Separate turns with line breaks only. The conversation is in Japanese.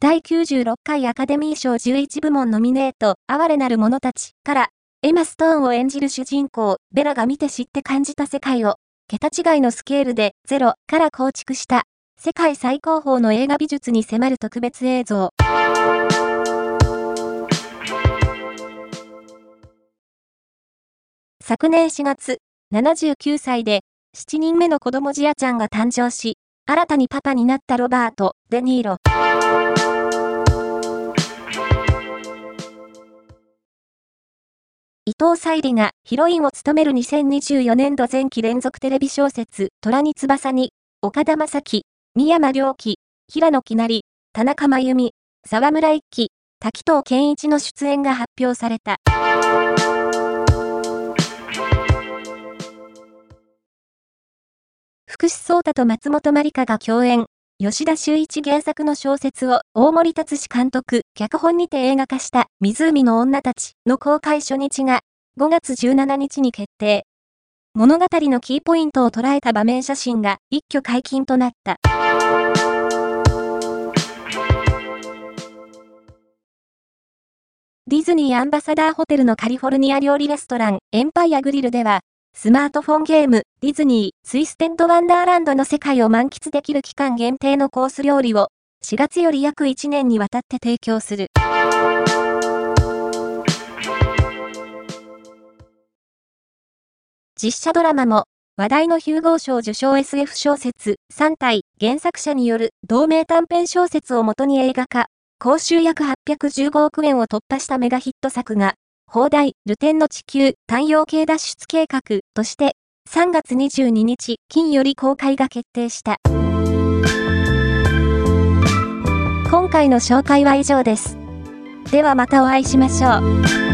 第96回アカデミー賞11部門ノミネート、哀れなる者たちから、エマ・ストーンを演じる主人公、ベラが見て知って感じた世界を、桁違いのスケールでゼロから構築した、世界最高峰の映画美術に迫る特別映像。昨年4月、79歳で、7人目の子供ジアちゃんが誕生し、新たにパパになったロバート・デ・ニーロ。伊藤沙莉がヒロインを務める2024年度前期連続テレビ小説、虎に翼に、岡田将生、三山良樹、平野きなり、田中真由美、沢村一樹、滝藤健一の出演が発表された。福士蒼太と松本まりかが共演、吉田修一原作の小説を大森達志監督、脚本にて映画化した湖の女たちの公開初日が5月17日に決定。物語のキーポイントを捉えた場面写真が一挙解禁となった。ディズニーアンバサダーホテルのカリフォルニア料理レストランエンパイアグリルではスマートフォンゲーム、ディズニー、ツイステントワンダーランドの世界を満喫できる期間限定のコース料理を、4月より約1年にわたって提供する。実写ドラマも、話題のヒューゴー賞受賞 SF 小説3体原作者による同名短編小説をもとに映画化、公衆約815億円を突破したメガヒット作が砲台、ルテンの地球、太陽系脱出計画として、3月22日、金より公開が決定した。今回の紹介は以上です。ではまたお会いしましょう。